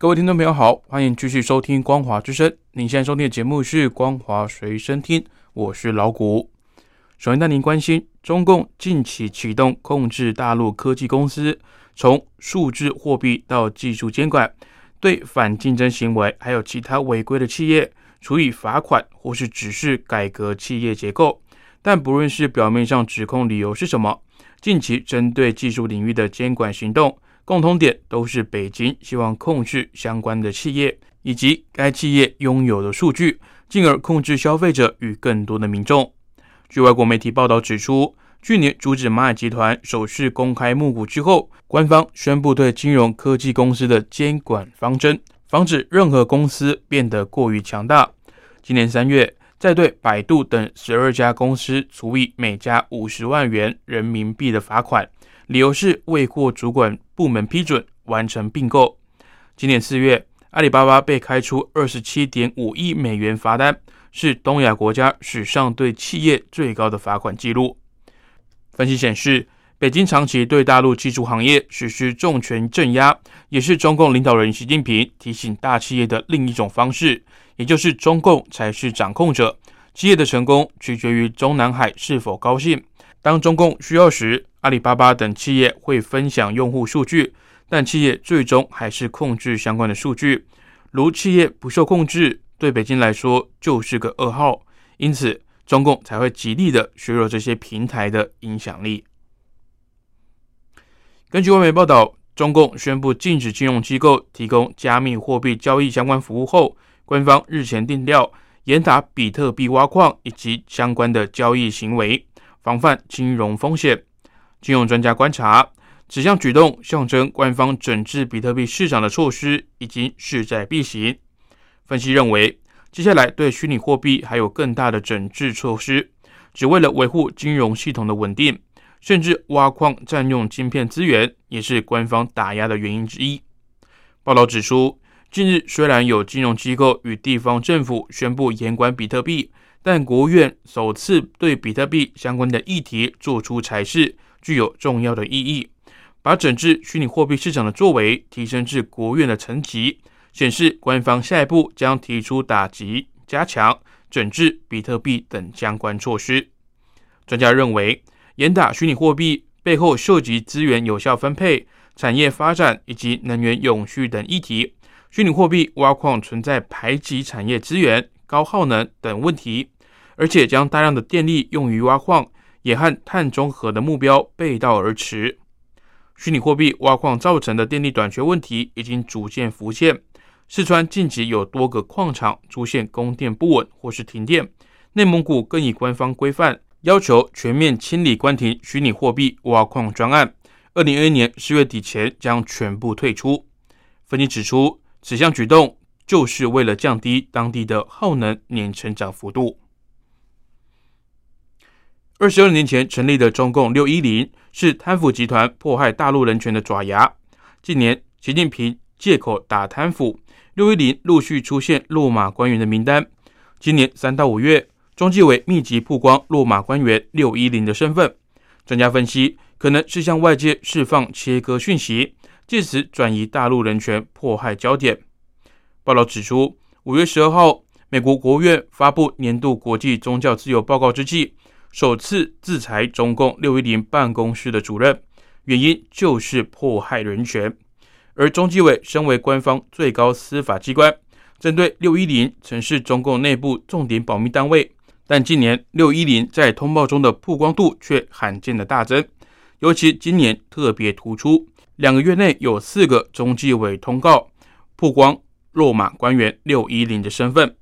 各位听众朋友好，欢迎继续收听光华之声。您现在收听的节目是光华随身听，我是老谷。首先带您关心，中共近期启动控制大陆科技公司，从数字货币到技术监管，对反竞争行为还有其他违规的企业处以罚款，或是指示改革企业结构。但不论是表面上指控理由是什么，近期针对技术领域的监管行动。共同点都是北京希望控制相关的企业以及该企业拥有的数据，进而控制消费者与更多的民众。据外国媒体报道指出，去年阻止蚂蚁集团首次公开募股之后，官方宣布对金融科技公司的监管方针，防止任何公司变得过于强大。今年三月，再对百度等十二家公司处以每家五十万元人民币的罚款。理由是未获主管部门批准完成并购。今年四月，阿里巴巴被开出二十七点五亿美元罚单，是东亚国家史上对企业最高的罚款记录。分析显示，北京长期对大陆技术行业实施重拳镇压，也是中共领导人习近平提醒大企业的另一种方式，也就是中共才是掌控者，企业的成功取决于中南海是否高兴。当中共需要时，阿里巴巴等企业会分享用户数据，但企业最终还是控制相关的数据。如企业不受控制，对北京来说就是个噩耗。因此，中共才会极力的削弱这些平台的影响力。根据外媒报道，中共宣布禁止金融机构提供加密货币交易相关服务后，官方日前定调严打比特币挖矿以及相关的交易行为。防范金融风险，金融专家观察，此项举动象征官方整治比特币市场的措施已经势在必行。分析认为，接下来对虚拟货币还有更大的整治措施，只为了维护金融系统的稳定，甚至挖矿占用晶片资源，也是官方打压的原因之一。报道指出，近日虽然有金融机构与地方政府宣布严管比特币。但国务院首次对比特币相关的议题做出裁示，具有重要的意义，把整治虚拟货币市场的作为提升至国务院的层级，显示官方下一步将提出打击、加强整治比特币等相关措施。专家认为，严打虚拟货币背后涉及资源有效分配、产业发展以及能源永续等议题。虚拟货币挖矿存在排挤产业资源。高耗能等问题，而且将大量的电力用于挖矿，也和碳中和的目标背道而驰。虚拟货币挖矿造成的电力短缺问题已经逐渐浮现。四川近期有多个矿场出现供电不稳或是停电，内蒙古更以官方规范要求全面清理关停虚拟货币挖矿专案，二零二一年十月底前将全部退出。分析指出，此项举动。就是为了降低当地的耗能年成长幅度。二十二年前成立的中共六一零是贪腐集团迫害大陆人权的爪牙。近年，习近平借口打贪腐，六一零陆续出现落马官员的名单。今年三到五月，中纪委密集曝光落马官员六一零的身份。专家分析，可能是向外界释放切割讯息，借此转移大陆人权迫害焦点。报道指出，五月十二号，美国国务院发布年度国际宗教自由报告之际，首次制裁中共六一零办公室的主任，原因就是迫害人权。而中纪委身为官方最高司法机关，针对六一零曾是中共内部重点保密单位，但近年六一零在通报中的曝光度却罕见的大增，尤其今年特别突出，两个月内有四个中纪委通告曝光。落马官员六一零的身份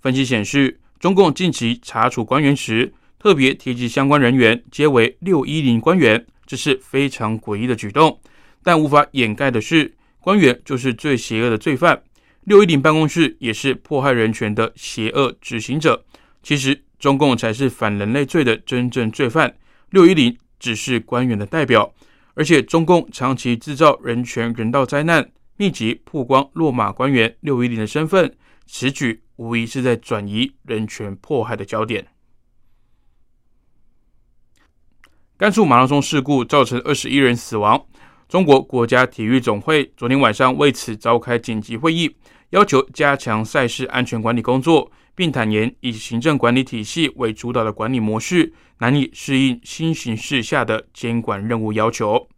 分析显示，中共近期查处官员时，特别提及相关人员皆为六一零官员，这是非常诡异的举动。但无法掩盖的是，官员就是最邪恶的罪犯。六一零办公室也是迫害人权的邪恶执行者。其实，中共才是反人类罪的真正罪犯，六一零只是官员的代表。而且，中共长期制造人权人道灾难，密集曝光落马官员六一零的身份，此举无疑是在转移人权迫害的焦点。甘肃马拉松事故造成二十一人死亡。中国国家体育总会昨天晚上为此召开紧急会议，要求加强赛事安全管理工作，并坦言以行政管理体系为主导的管理模式难以适应新形势下的监管任务要求。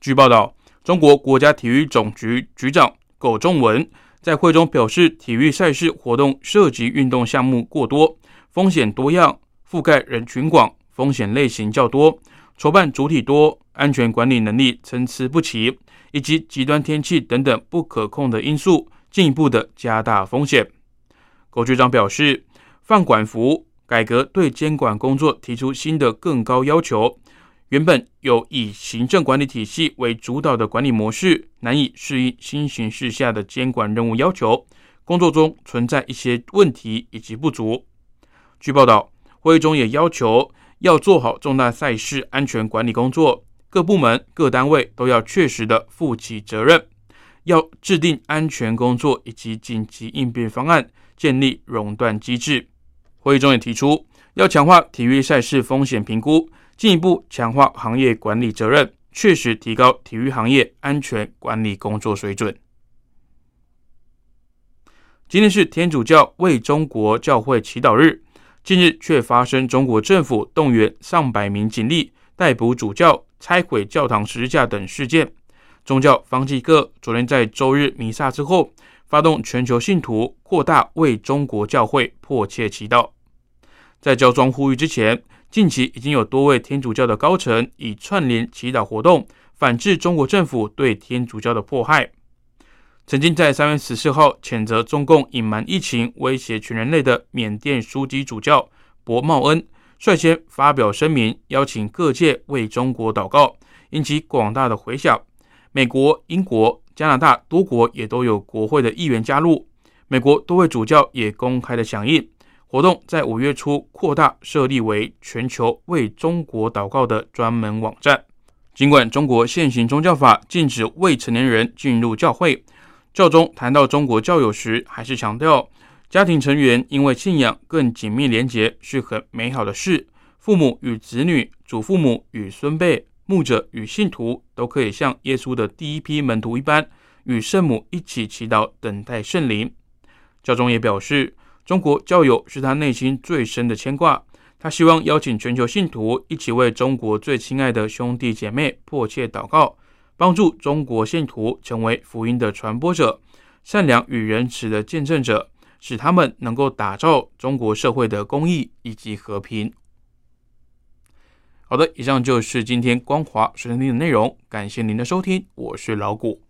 据报道，中国国家体育总局局长苟仲文在会中表示，体育赛事活动涉及运动项目过多，风险多样，覆盖人群广，风险类型较多，筹办主体多。安全管理能力参差不齐，以及极端天气等等不可控的因素，进一步的加大风险。苟局长表示，放管服改革对监管工作提出新的更高要求。原本有以行政管理体系为主导的管理模式，难以适应新形势下的监管任务要求，工作中存在一些问题以及不足。据报道，会议中也要求要做好重大赛事安全管理工作。各部门、各单位都要确实的负起责任，要制定安全工作以及紧急应变方案，建立熔断机制。会议中也提出，要强化体育赛事风险评估，进一步强化行业管理责任，确实提高体育行业安全管理工作水准。今天是天主教为中国教会祈祷日，近日却发生中国政府动员上百名警力逮捕主教。拆毁教堂十字架等事件，宗教方济各昨天在周日弥撒之后，发动全球信徒扩大为中国教会迫切祈祷。在教宗呼吁之前，近期已经有多位天主教的高层以串联祈祷活动，反制中国政府对天主教的迫害。曾经在三月十四号谴责中共隐瞒疫情威胁全人类的缅甸枢机主教博茂恩。率先发表声明，邀请各界为中国祷告，引起广大的回响。美国、英国、加拿大多国也都有国会的议员加入。美国多位主教也公开的响应活动，在五月初扩大设立为全球为中国祷告的专门网站。尽管中国现行宗教法禁止未成年人进入教会，教宗谈到中国教友时，还是强调。家庭成员因为信仰更紧密连结是很美好的事。父母与子女、祖父母与孙辈、牧者与信徒都可以像耶稣的第一批门徒一般，与圣母一起祈祷，等待圣灵。教宗也表示，中国教友是他内心最深的牵挂。他希望邀请全球信徒一起为中国最亲爱的兄弟姐妹迫切祷告，帮助中国信徒成为福音的传播者、善良与仁慈的见证者。使他们能够打造中国社会的公益以及和平。好的，以上就是今天光华时听的内容，感谢您的收听，我是老谷。